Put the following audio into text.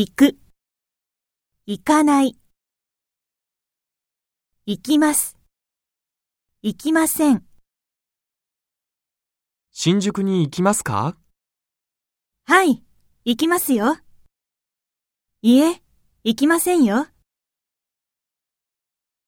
行く、行かない。行きます、行きません。新宿に行きますか？はい、行きますよ。いえ、行きませんよ。